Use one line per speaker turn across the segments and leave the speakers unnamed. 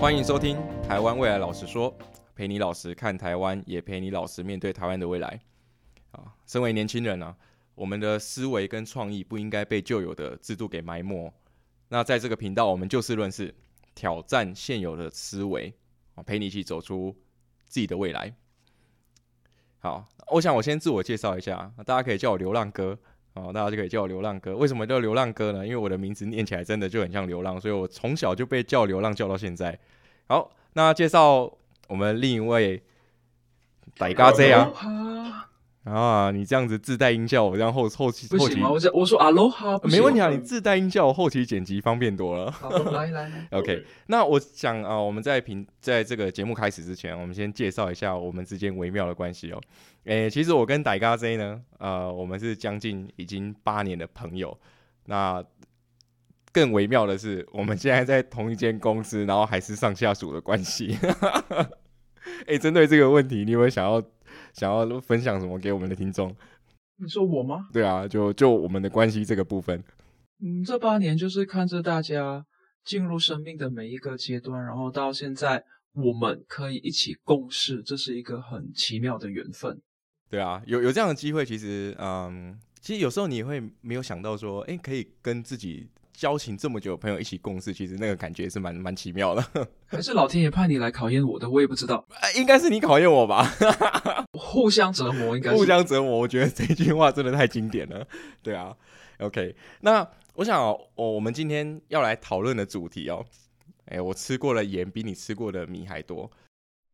欢迎收听《台湾未来老实说》，陪你老实看台湾，也陪你老实面对台湾的未来。啊，身为年轻人呢，我们的思维跟创意不应该被旧有的制度给埋没。那在这个频道，我们就事论事，挑战现有的思维，啊，陪你一起走出自己的未来。好，我想我先自我介绍一下，大家可以叫我流浪哥。哦，大家就可以叫我流浪哥。为什么叫流浪哥呢？因为我的名字念起来真的就很像流浪，所以我从小就被叫流浪叫到现在。好，那介绍我们另一位歹咖 Z 啊。啊，你这样子自带音效，我这样后后期后期，
我我说阿罗哈，
没问题啊，你自带音效，后期剪辑方便多了。
好来来，
OK。那我想啊，我们在平在这个节目开始之前，我们先介绍一下我们之间微妙的关系哦。诶，其实我跟歹咖 Z 呢，呃，我们是将近已经八年的朋友。那更微妙的是，我们现在在同一间公司，然后还是上下属的关系。哎，针对这个问题，你有没有想要？想要分享什么给我们的听众？
你说我吗？
对啊，就就我们的关系这个部分。
嗯，这八年就是看着大家进入生命的每一个阶段，然后到现在我们可以一起共事，这是一个很奇妙的缘分。
对啊，有有这样的机会，其实嗯，其实有时候你会没有想到说，哎，可以跟自己。交情这么久的，朋友一起共事，其实那个感觉是蛮蛮奇妙的。
还是老天爷派你来考验我的，我也不知道。
应该是你考验我吧？
互相折磨，应该
互相折磨。我觉得这句话真的太经典了。对啊，OK。那我想，我我们今天要来讨论的主题哦，哎，我吃过的盐比你吃过的米还多。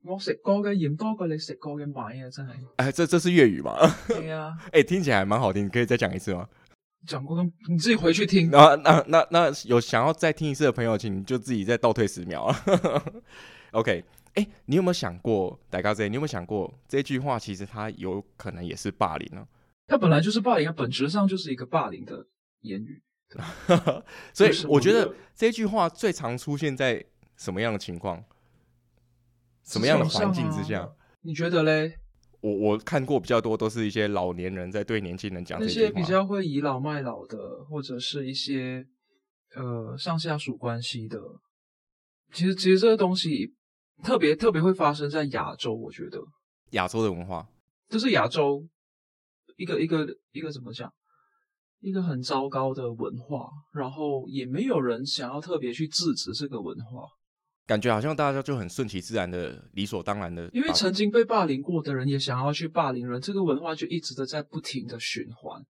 我食过嘅盐多过你食过嘅米啊，真係。
哎，这这是粤语吗？
对啊。
哎，听起来蛮好听，可以再讲一次吗？
讲过，你自己回去听。
那那那那有想要再听一次的朋友，请就自己再倒退十秒啊。OK，哎，你有没有想过，大哥仔，你有没有想过这句话其实它有可能也是霸凌呢？
它本来就是霸凌，本质上就是一个霸凌的言语。
所以我觉得这句话最常出现在什么样的情况、什么样的环境之下？
你觉得嘞？
我我看过比较多，都是一些老年人在对年轻人讲
那些比较会倚老卖老的，或者是一些呃上下属关系的。其实其实这个东西特别特别会发生在亚洲，我觉得
亚洲的文化，
就是亚洲一个一个一个怎么讲，一个很糟糕的文化，然后也没有人想要特别去制止这个文化。
感觉好像大家就很顺其自然的、理所当然的，
因为曾经被霸凌过的人也想要去霸凌人，这个文化就一直的在不停的循环。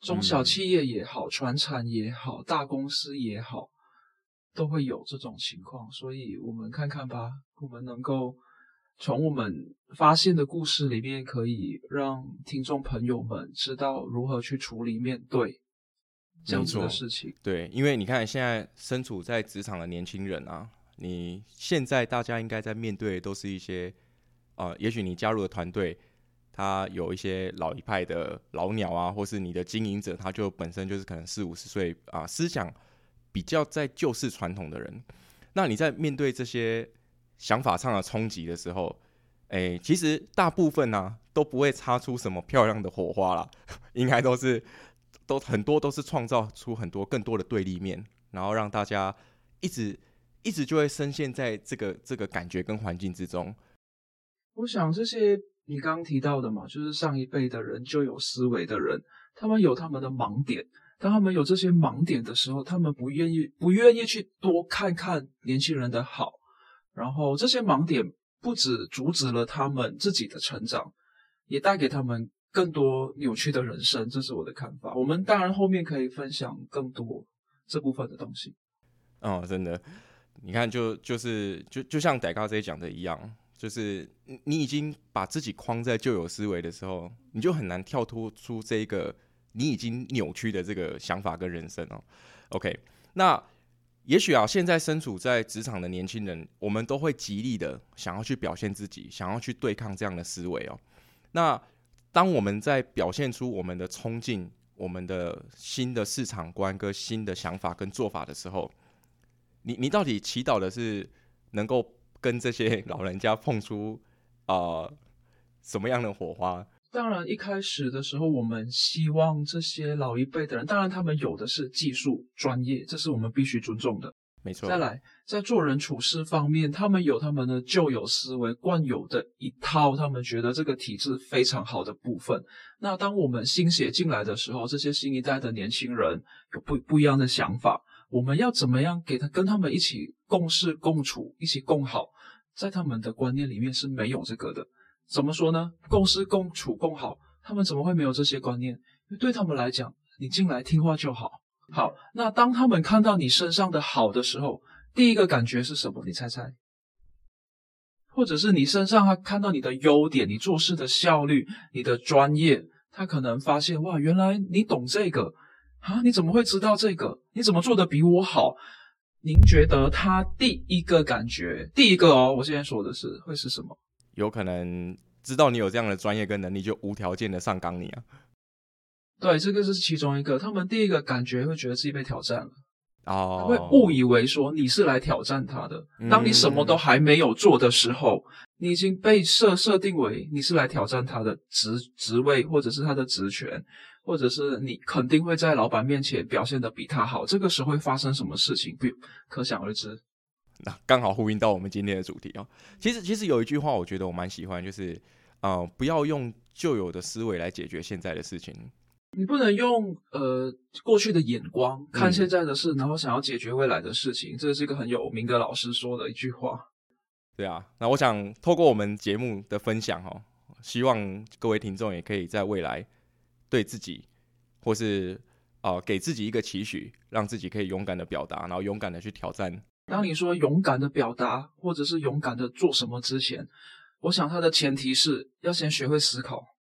中小企业也好，传产也好，大公司也好，都会有这种情况。所以，我们看看吧，我们能够从我们发现的故事里面，可以让听众朋友们知道如何去处理面对这样子的事情。
对，因为你看，现在身处在职场的年轻人啊。你现在大家应该在面对的都是一些，呃，也许你加入的团队，他有一些老一派的老鸟啊，或是你的经营者，他就本身就是可能四五十岁啊，思想比较在旧式传统的人。那你在面对这些想法上的冲击的时候，哎，其实大部分呢都不会擦出什么漂亮的火花啦，应该都是都很多都是创造出很多更多的对立面，然后让大家一直。一直就会深陷在这个这个感觉跟环境之中。
我想这些你刚刚提到的嘛，就是上一辈的人就有思维的人，他们有他们的盲点。当他们有这些盲点的时候，他们不愿意不愿意去多看看年轻人的好。然后这些盲点不止阻止了他们自己的成长，也带给他们更多扭曲的人生。这是我的看法。我们当然后面可以分享更多这部分的东西。
哦，真的。你看，就就是就就像戴高这讲的一样，就是你已经把自己框在旧有思维的时候，你就很难跳脱出这个你已经扭曲的这个想法跟人生哦。OK，那也许啊，现在身处在职场的年轻人，我们都会极力的想要去表现自己，想要去对抗这样的思维哦。那当我们在表现出我们的冲劲、我们的新的市场观跟新的想法跟做法的时候，你你到底祈祷的是能够跟这些老人家碰出啊什么样的火花？
当然，一开始的时候，我们希望这些老一辈的人，当然他们有的是技术专业，这是我们必须尊重的。
没错。
再来，在做人处事方面，他们有他们的旧有思维、惯有的一套，他们觉得这个体制非常好的部分。那当我们新血进来的时候，这些新一代的年轻人有不不一样的想法，我们要怎么样给他跟他们一起共事共处，一起共好？在他们的观念里面是没有这个的。怎么说呢？共事共处共好，他们怎么会没有这些观念？对他们来讲，你进来听话就好。好，那当他们看到你身上的好的时候，第一个感觉是什么？你猜猜？或者是你身上他看到你的优点，你做事的效率，你的专业，他可能发现哇，原来你懂这个啊？你怎么会知道这个？你怎么做的比我好？您觉得他第一个感觉，第一个哦，我现在说的是会是什么？
有可能知道你有这样的专业跟能力，就无条件的上纲你啊。
对，这个是其中一个。他们第一个感觉会觉得自己被挑战了，
哦，
会误以为说你是来挑战他的。当你什么都还没有做的时候，你已经被设设定为你是来挑战他的职职位，或者是他的职权，或者是你肯定会在老板面前表现的比他好。这个时候会发生什么事情，不可想而知。
那刚好呼应到我们今天的主题啊。其实，其实有一句话，我觉得我蛮喜欢，就是啊，不要用旧有的思维来解决现在的事情。
你不能用呃过去的眼光看现在的事，然后想要解决未来的事情。这是一个很有名的老师说的一句话。
对啊，那我想透过我们节目的分享哦，希望各位听众也可以在未来对自己，或是啊给自己一个期许，让自己可以勇敢的表达，然后勇敢的去挑战。
当你说勇敢的表达，或者是勇敢的做什么之前，我想它的前提是要先学会思考，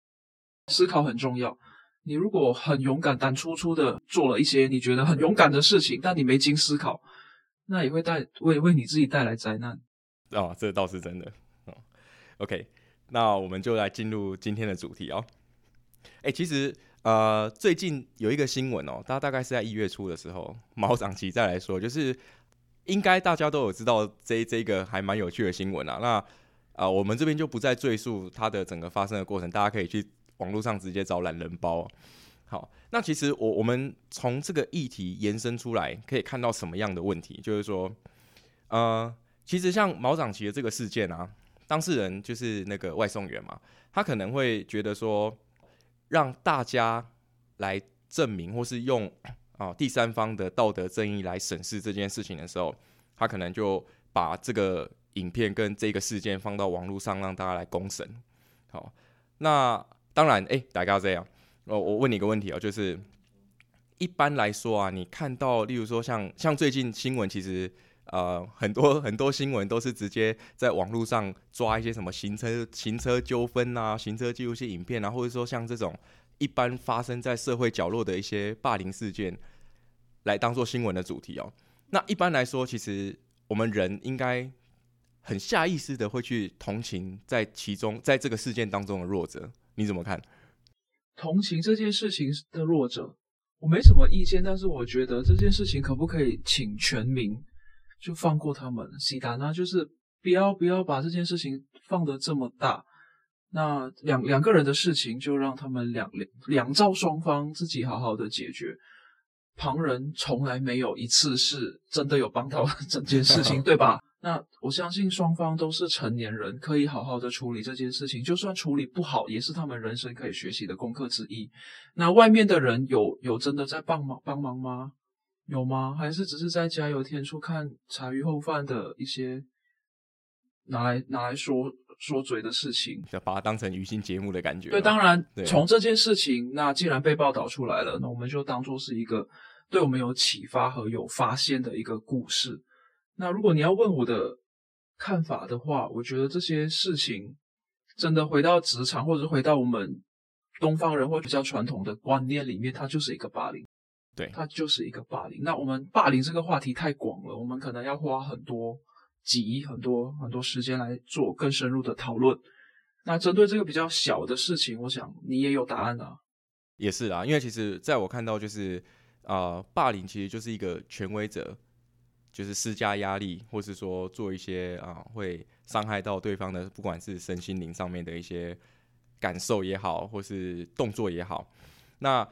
思考很重要。你如果很勇敢、胆粗粗的做了一些你觉得很勇敢的事情，但你没经思考，那也会带为为你自己带来灾难。
哦，这倒是真的。哦，OK，那我们就来进入今天的主题哦。哎，其实呃，最近有一个新闻哦，大大概是在一月初的时候，毛长奇再来说，就是应该大家都有知道这这个还蛮有趣的新闻啊。那啊，我们这边就不再赘述它的整个发生的过程，大家可以去。网络上直接找懒人包，好，那其实我我们从这个议题延伸出来，可以看到什么样的问题？就是说，呃，其实像毛长奇的这个事件啊，当事人就是那个外送员嘛，他可能会觉得说，让大家来证明或是用啊第三方的道德正义来审视这件事情的时候，他可能就把这个影片跟这个事件放到网络上，让大家来公审。好，那。当然，哎，大家这样，哦，我问你一个问题啊，就是一般来说啊，你看到，例如说像像最近新闻，其实呃很多 很多新闻都是直接在网络上抓一些什么行车行车纠纷啊、行车记录器影片啊，或者说像这种一般发生在社会角落的一些霸凌事件，来当做新闻的主题哦。那一般来说，其实我们人应该很下意识的会去同情在其中在这个事件当中的弱者。你怎么看？
同情这件事情的弱者，我没什么意见，但是我觉得这件事情可不可以请全民就放过他们？西达那就是不要不要把这件事情放得这么大。那两两个人的事情，就让他们两两两造双方自己好好的解决。旁人从来没有一次是真的有帮到 整件事情，对吧？那我相信双方都是成年人，可以好好的处理这件事情。就算处理不好，也是他们人生可以学习的功课之一。那外面的人有有真的在帮忙帮忙吗？有吗？还是只是在加油添醋、看茶余后饭的一些拿来拿来说说嘴的事情？
就把它当成娱乐节目的感觉。
对，当然从这件事情，那既然被报道出来了，那我们就当做是一个对我们有启发和有发现的一个故事。那如果你要问我的看法的话，我觉得这些事情真的回到职场，或者回到我们东方人或比较传统的观念里面，它就是一个霸凌。
对，
它就是一个霸凌。那我们霸凌这个话题太广了，我们可能要花很多集、很多很多时间来做更深入的讨论。那针对这个比较小的事情，我想你也有答案啊。
也是啊，因为其实在我看到，就是啊，霸凌其实就是一个权威者。就是施加压力，或是说做一些啊会伤害到对方的，不管是身心灵上面的一些感受也好，或是动作也好。那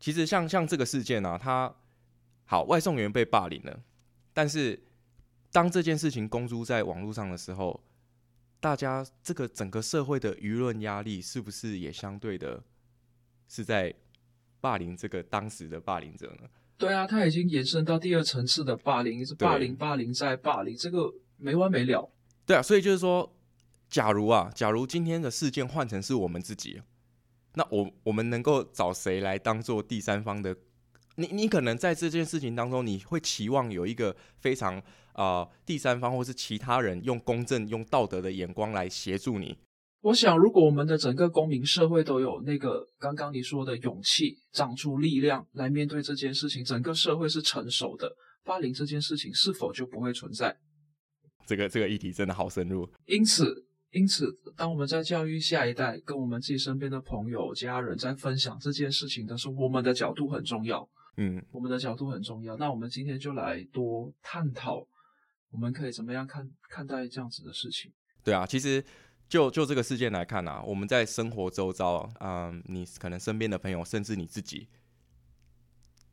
其实像像这个事件呢，他好外送员被霸凌了，但是当这件事情公诸在网络上的时候，大家这个整个社会的舆论压力是不是也相对的是在霸凌这个当时的霸凌者呢？
对啊，他已经延伸到第二层次的霸凌，是霸凌、霸凌再霸凌，这个没完没了。
对啊，所以就是说，假如啊，假如今天的事件换成是我们自己，那我我们能够找谁来当做第三方的？你你可能在这件事情当中，你会期望有一个非常啊第三方或是其他人用公正、用道德的眼光来协助你。
我想，如果我们的整个公民社会都有那个刚刚你说的勇气，长出力量来面对这件事情，整个社会是成熟的，霸凌这件事情是否就不会存在？
这个这个议题真的好深入。
因此，因此，当我们在教育下一代，跟我们自己身边的朋友、家人在分享这件事情的时候，我们的角度很重要。
嗯，
我们的角度很重要。那我们今天就来多探讨，我们可以怎么样看看待这样子的事情？
对啊，其实。就就这个事件来看啊，我们在生活周遭，嗯，你可能身边的朋友，甚至你自己，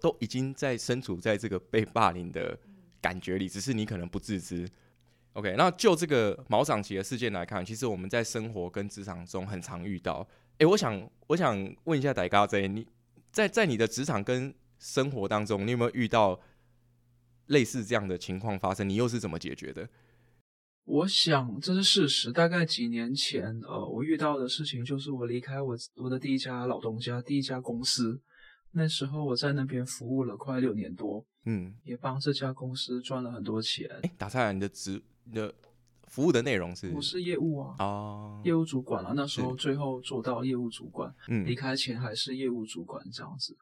都已经在身处在这个被霸凌的感觉里，只是你可能不自知。OK，那就这个毛长奇的事件来看，其实我们在生活跟职场中很常遇到。哎，我想我想问一下戴高 Z，你在在你的职场跟生活当中，你有没有遇到类似这样的情况发生？你又是怎么解决的？
我想这是事实。大概几年前，呃，我遇到的事情就是我离开我我的第一家老东家，第一家公司。那时候我在那边服务了快六年多，
嗯，
也帮这家公司赚了很多钱。
哎，打岔，你的职的服务的内容是？
我是业务啊，
哦，
业务主管啊。那时候最后做到业务主管，
嗯，
离开前还是业务主管这样子。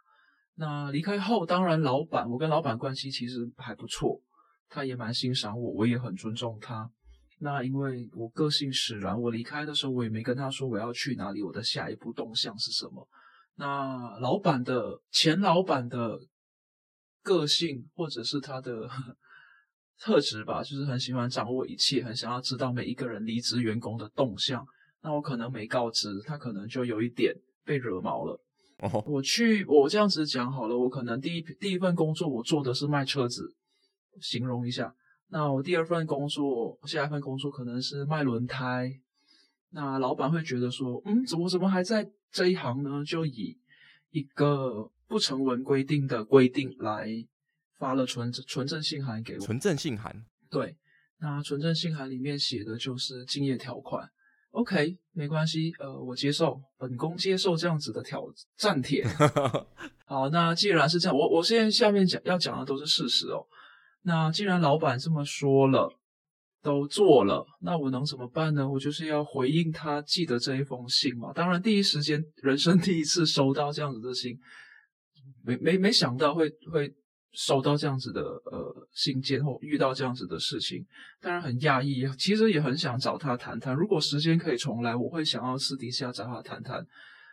那离开后，当然老板，我跟老板关系其实还不错，他也蛮欣赏我，我也很尊重他。那因为我个性使然，我离开的时候我也没跟他说我要去哪里，我的下一步动向是什么。那老板的前老板的个性或者是他的特质吧，就是很喜欢掌握一切，很想要知道每一个人离职员工的动向。那我可能没告知他，可能就有一点被惹毛了。
哦，
我去，我这样子讲好了，我可能第一第一份工作我做的是卖车子，形容一下。那我第二份工作，下一份工作可能是卖轮胎。那老板会觉得说，嗯，怎么怎么还在这一行呢？就以一个不成文规定的规定来发了存存证信函给我。
存证信函？
对，那存证信函里面写的就是敬业条款。OK，没关系，呃，我接受，本宫接受这样子的挑战 帖。好，那既然是这样，我我现在下面讲要讲的都是事实哦。那既然老板这么说了，都做了，那我能怎么办呢？我就是要回应他寄的这一封信嘛。当然，第一时间人生第一次收到这样子的信，没没没想到会会收到这样子的呃信件或遇到这样子的事情，当然很讶异，其实也很想找他谈谈。如果时间可以重来，我会想要私底下找他谈谈，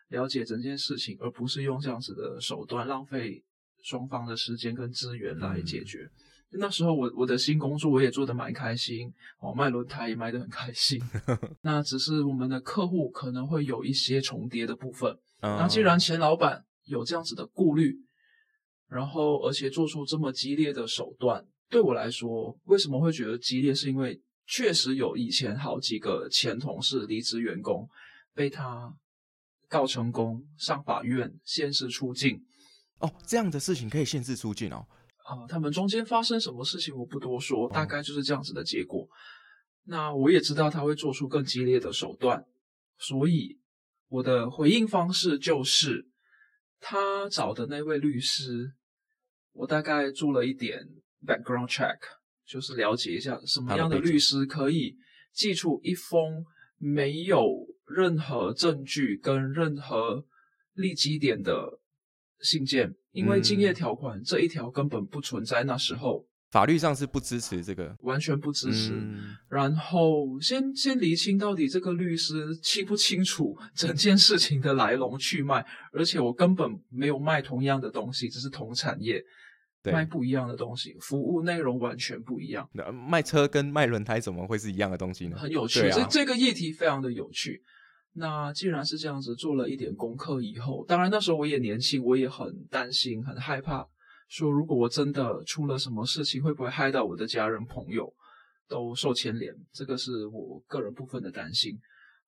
了解整件事情，而不是用这样子的手段浪费双方的时间跟资源来解决。那时候我我的新工作我也做得蛮开心哦，卖轮胎也卖得很开心。那只是我们的客户可能会有一些重叠的部分。那既然前老板有这样子的顾虑，然后而且做出这么激烈的手段，对我来说为什么会觉得激烈？是因为确实有以前好几个前同事离职员工被他告成功，上法院限制出境。
哦，这样的事情可以限制出境哦。
啊，他们中间发生什么事情我不多说，大概就是这样子的结果。那我也知道他会做出更激烈的手段，所以我的回应方式就是，他找的那位律师，我大概做了一点 background check，就是了解一下什么样的律师可以寄出一封没有任何证据跟任何立基点的信件。因为竞业条款这一条根本不存在，那时候
法律上是不支持这个，
完全不支持。然后先先厘清到底这个律师清不清楚整件事情的来龙去脉，而且我根本没有卖同样的东西，只是同产业卖不一样的东西，服务内容完全不一样。
那卖车跟卖轮胎怎么会是一样的东西呢？
很有趣，这这个议题非常的有趣。那既然是这样子，做了一点功课以后，当然那时候我也年轻，我也很担心、很害怕，说如果我真的出了什么事情，会不会害到我的家人朋友？都受牵连，这个是我个人部分的担心。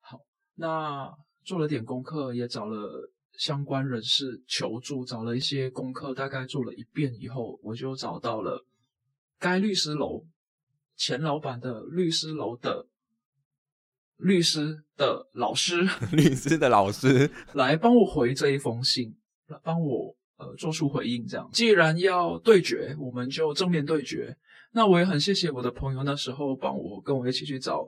好，那做了点功课，也找了相关人士求助，找了一些功课，大概做了一遍以后，我就找到了该律师楼前老板的律师楼的律师的老师，
律师的老师
来帮我回这一封信，来帮我呃做出回应。这样，既然要对决，我们就正面对决。那我也很谢谢我的朋友，那时候帮我跟我一起去找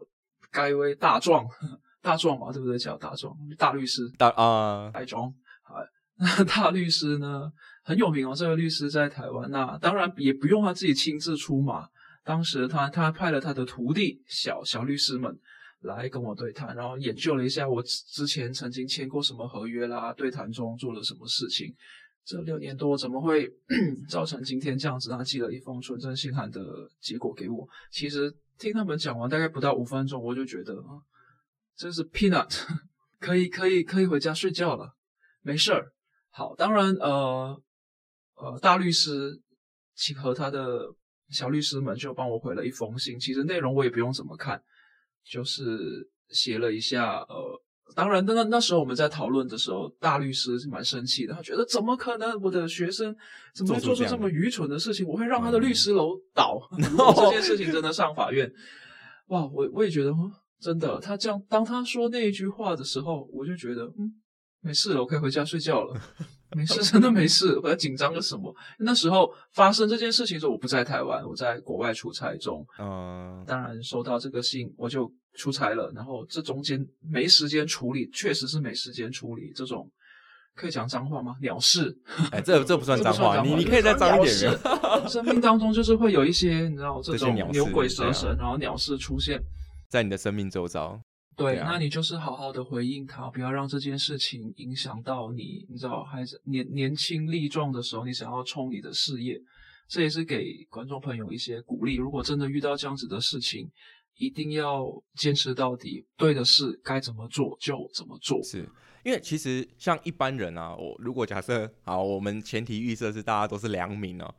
该位大壮，大壮嘛，对不对？叫大壮，大律师，
大啊，
大壮。啊，那大律师呢很有名哦，这位律师在台湾，那当然也不用他自己亲自出马，当时他他派了他的徒弟小小律师们来跟我对谈，然后研究了一下我之前曾经签过什么合约啦，对谈中做了什么事情。这六年多怎么会 造成今天这样子？他寄了一封纯真信函的结果给我。其实听他们讲完大概不到五分钟，我就觉得啊，这是 peanut，可以可以可以回家睡觉了，没事儿。好，当然呃呃大律师请和他的小律师们就帮我回了一封信。其实内容我也不用怎么看，就是写了一下呃。当然，那那那时候我们在讨论的时候，大律师是蛮生气的，他觉得怎么可能，我的学生怎么会做出这么愚蠢的事情？我会让他的律师楼倒，这件事情真的上法院。哇，我我也觉得，真的，他这样当他说那一句话的时候，我就觉得，嗯，没事了，我可以回家睡觉了，没事，真的没事，我要紧张个什么？那时候发生这件事情的时候，我不在台湾，我在国外出差中，嗯，当然收到这个信，我就。出差了，然后这中间没时间处理，确实是没时间处理这种可以讲脏话吗？鸟事，
哎，这这不算脏话，你你可以再脏一点。
生命当中就是会有一些你知道这种牛鬼蛇神，然后鸟事出现
在你的生命周遭。
对，那你就是好好的回应他，不要让这件事情影响到你。你知道，还是年年轻力壮的时候，你想要冲你的事业，这也是给观众朋友一些鼓励。如果真的遇到这样子的事情，一定要坚持到底，对的事该怎么做就怎么做。
是因为其实像一般人啊，我如果假设好，我们前提预设是大家都是良民哦，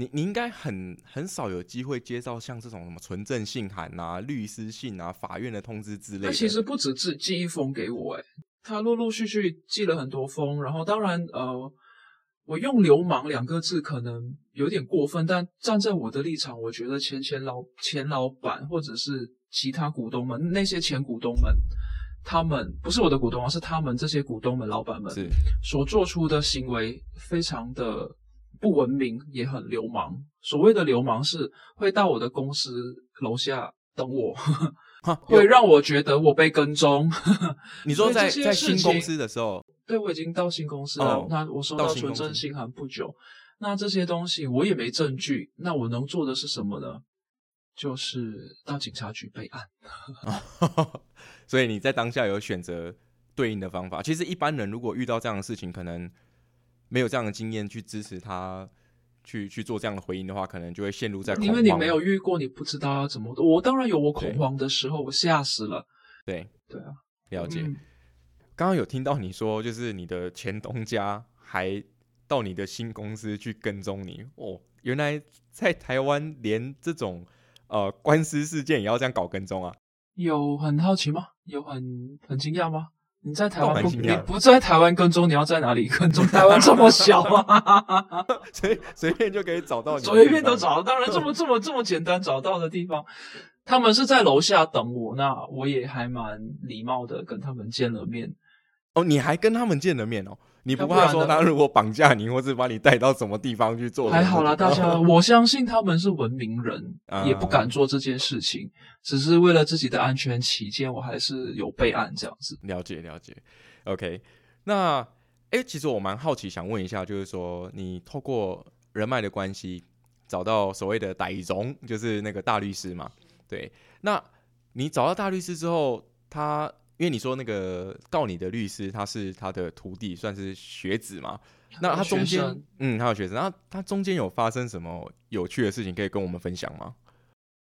你你应该很很少有机会接到像这种什么纯正信函啊、律师信啊、法院的通知之类的。他
其实不止寄寄一封给我，诶他陆陆续续寄了很多封，然后当然呃。我用“流氓”两个字可能有点过分，但站在我的立场，我觉得前前老前老板或者是其他股东们，那些前股东们，他们不是我的股东啊，是他们这些股东们、老板们所做出的行为，非常的不文明，也很流氓。所谓的流氓是会到我的公司楼下等我，会让我觉得我被跟踪。
你说在在新公司的时候。
对，我已经到新公司了。那我收到纯真信函不久，那这些东西我也没证据，那我能做的是什么呢？就是到警察局备案。
所以你在当下有选择对应的方法。其实一般人如果遇到这样的事情，可能没有这样的经验去支持他去去做这样的回应的话，可能就会陷入在
因为你没有遇过，你不知道要怎么。我当然有我恐慌的时候，我吓死了。
对
对啊，
了解。刚刚有听到你说，就是你的前东家还到你的新公司去跟踪你哦。原来在台湾连这种呃官司事件也要这样搞跟踪啊？
有很好奇吗？有很很惊讶吗？你在台湾不你不在台湾跟踪，你要在哪里跟踪？台湾这么小
啊，随随便就可以找到你，
随便都找到。当然这么这么这么简单找到的地方，他们是在楼下等我，那我也还蛮礼貌的跟他们见了面。
哦，你还跟他们见了面哦？你不怕说他如果绑架你，或是把你带到什么地方去做？
还好啦，大家，我相信他们是文明人，也不敢做这件事情，只是为了自己的安全起见，我还是有备案这样子。
了解了解，OK。那哎，其实我蛮好奇，想问一下，就是说你透过人脉的关系找到所谓的歹荣，就是那个大律师嘛？对，那你找到大律师之后，他。因为你说那个告你的律师他是他的徒弟，算是学子嘛？那他中间，嗯，他有学生，那他中间有发生什么有趣的事情可以跟我们分享吗？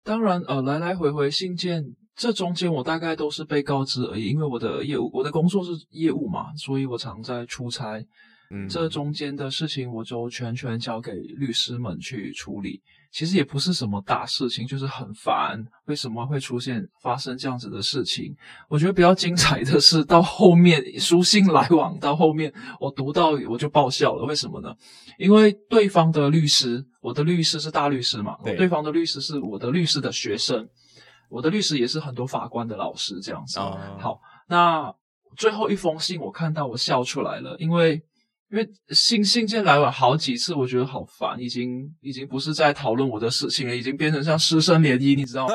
当然，呃，来来回回信件，这中间我大概都是被告知而已。因为我的业务，我的工作是业务嘛，所以我常在出差。
嗯，
这中间的事情我就全权交给律师们去处理。其实也不是什么大事情，就是很烦。为什么会出现发生这样子的事情？我觉得比较精彩的是到后面书信来往到后面，我读到我就爆笑了。为什么呢？因为对方的律师，我的律师是大律师嘛，
对
对方的律师是我的律师的学生，我的律师也是很多法官的老师这样子。
哦
好，那最后一封信我看到我笑出来了，因为。因为信信件来往好几次，我觉得好烦，已经已经不是在讨论我的事情了，已经变成像师生联谊，你知道吗？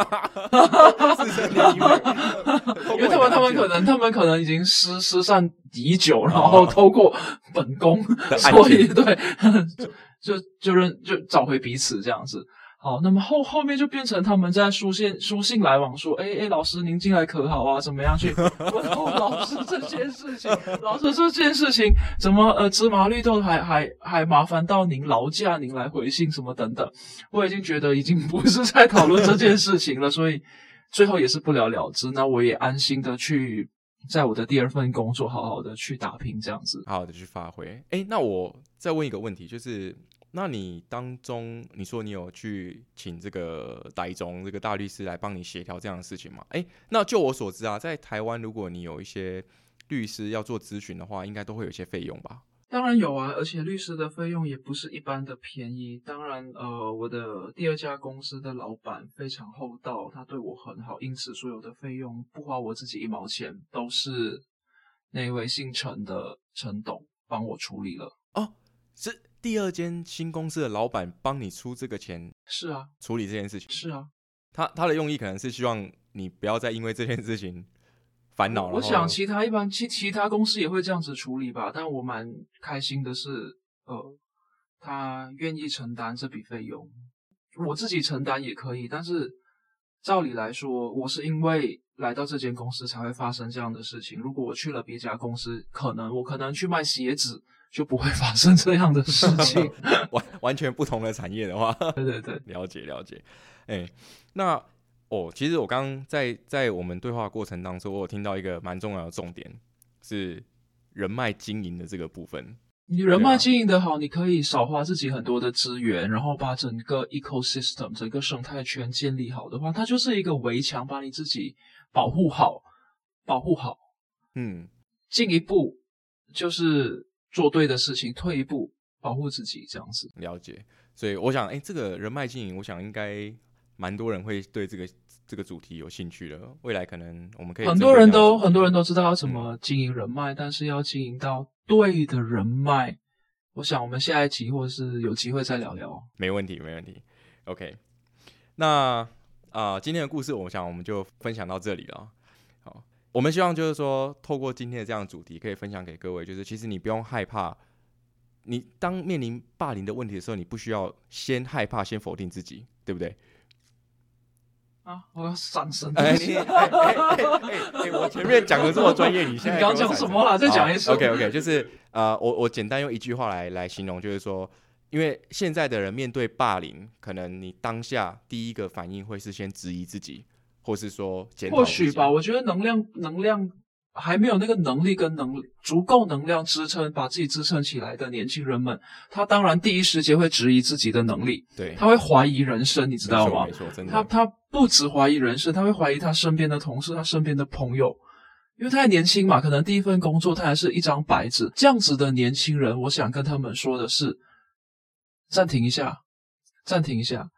师生联谊会
因为他们他们可能他们可能已经失失散已久，然后透过本宫，
案
所以
件
对，就就就认就找回彼此这样子。好，那么后后面就变成他们在书信书信来往，说，哎哎，老师您进来可好啊？怎么样去 问候老师这件事情？老师这件事情怎么呃芝麻绿豆还还还麻烦到您劳驾您来回信什么等等？我已经觉得已经不是在讨论这件事情了，所以最后也是不了了之。那我也安心的去在我的第二份工作好好的去打拼，这样子。
好好的去发挥。哎，那我再问一个问题，就是，那你当中你说你有去请这个戴中这个大律师来帮你协调这样的事情吗？哎，那就我所知啊，在台湾如果你有一些律师要做咨询的话，应该都会有一些费用吧？
当然有啊，而且律师的费用也不是一般的便宜。当然，呃，我的第二家公司的老板非常厚道，他对我很好，因此所有的费用不花我自己一毛钱，都是那位姓陈的陈董帮我处理了。
哦，是第二间新公司的老板帮你出这个钱
是啊，
处理这件事情，
是啊，
他他的用意可能是希望你不要再因为这件事情烦恼。了
我想其他一般其其他公司也会这样子处理吧，但我蛮开心的是，呃，他愿意承担这笔费用，我自己承担也可以，但是照理来说，我是因为来到这间公司才会发生这样的事情。如果我去了别家公司，可能我可能去卖鞋子，就不会发生这样的事情。
完完全不同的产业的话，
对对对，
了解了解。哎、那哦，其实我刚刚在在我们对话过程当中，我有听到一个蛮重要的重点，是人脉经营的这个部分。
你人脉经营得好，你可以少花自己很多的资源，然后把整个 ecosystem 整个生态圈建立好的话，它就是一个围墙，把你自己保护好，保护好。
嗯，
进一步就是做对的事情，退一步保护自己，这样子。
了解。所以我想，哎、这个人脉经营，我想应该蛮多人会对这个这个主题有兴趣的。未来可能我们可以
很多人都很多人都知道要怎么经营人脉，但是要经营到对的人脉，我想我们下一集或是有机会再聊聊。
没问题，没问题。OK，那啊、今天的故事，我想我们就分享到这里了。好，我们希望就是说，透过今天的这样的主题，可以分享给各位，就是其实你不用害怕，你当面临霸凌的问题的时候，你不需要先害怕，先否定自己，对不对？
啊，我要闪身。
哎、你哎哎哎哎哎，我前面讲的这么专业，你现在
你刚讲什么了再讲一次
OK OK，就是呃，我我简单用一句话来来形容，就是说，因为现在的人面对霸凌，可能你当下第一个反应会是先质疑自己，或是说
或许吧，我觉得能量能量还没有那个能力跟能足够能量支撑把自己支撑起来的年轻人们，他当然第一时间会质疑自己的能力，
对，
他会怀疑人生，你知道吗
没？错，没错真的，
他他不止怀疑人生，他会怀疑他身边的同事，他身边的朋友，因为他还年轻嘛，可能第一份工作他还是一张白纸。这样子的年轻人，我想跟他们说的是，暂停一下，暂停一下，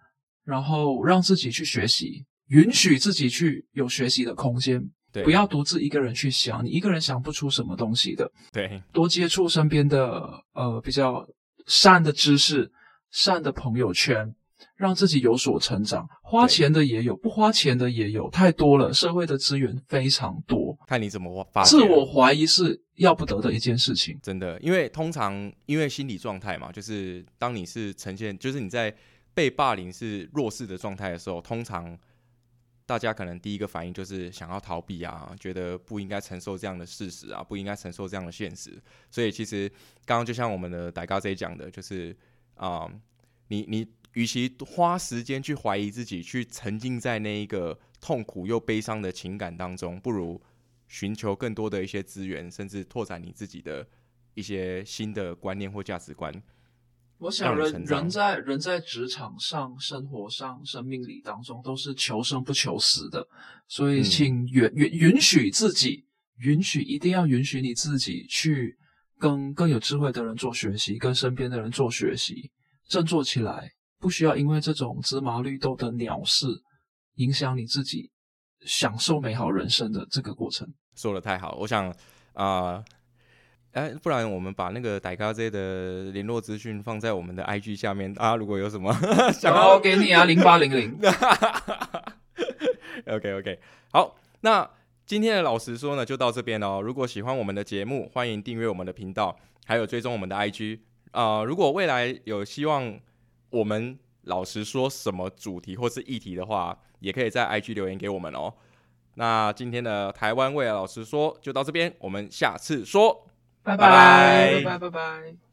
然后让自己去学习，允许自己去有学习的空间，
对，
不要独自一个人去想，你一个人想不出什么东西的。
对，
多接触身边的呃比较善的知识、善的朋友圈，让自己有所成长。花
对
钱的也有，不花钱的也有，太多了。社会的资源非常多，
看你怎么发
自我怀疑是要不得的一件事情。
真的，因为通常因为心理状态嘛，就是当你是呈现，就是你在被霸凌是弱势的状态的时候，通常大家可能第一个反应就是想要逃避啊，觉得不应该承受这样的事实啊，不应该承受这样的现实。所以其实刚刚就像我们的戴高 Z 讲的，就是啊、你你与其花时间去怀疑自己，去沉浸在那一个痛苦又悲伤的情感当中，不如寻求更多的一些资源，甚至拓展你自己的一些新的观念或价值观。
我想人人在人在职场上、生活上、生命里当中都是求生不求死的，所以
嗯。
请允允允许自己，允许一定要允许你自己去跟更有智慧的人做学习，跟身边的人做学习，振作起来，不需要因为这种芝麻绿豆的鸟事影响你自己享受美好人生的这个过程。
说的太好，我想啊，哎、不然我们把那个傣咖 Z 的联络资讯放在我们的 IG 下面，大家如果有什么 想要
给你啊，零八零零。
OK OK，好，那今天的老实说呢，就到这边哦。如果喜欢我们的节目，欢迎订阅我们的频道，还有追踪我们的 IG 啊、如果未来有希望我们老实说什么主题或是议题的话，也可以在 IG 留言给我们哦。那今天的台湾未来老实说就到这边，我们下次说。
拜
拜
拜拜拜拜。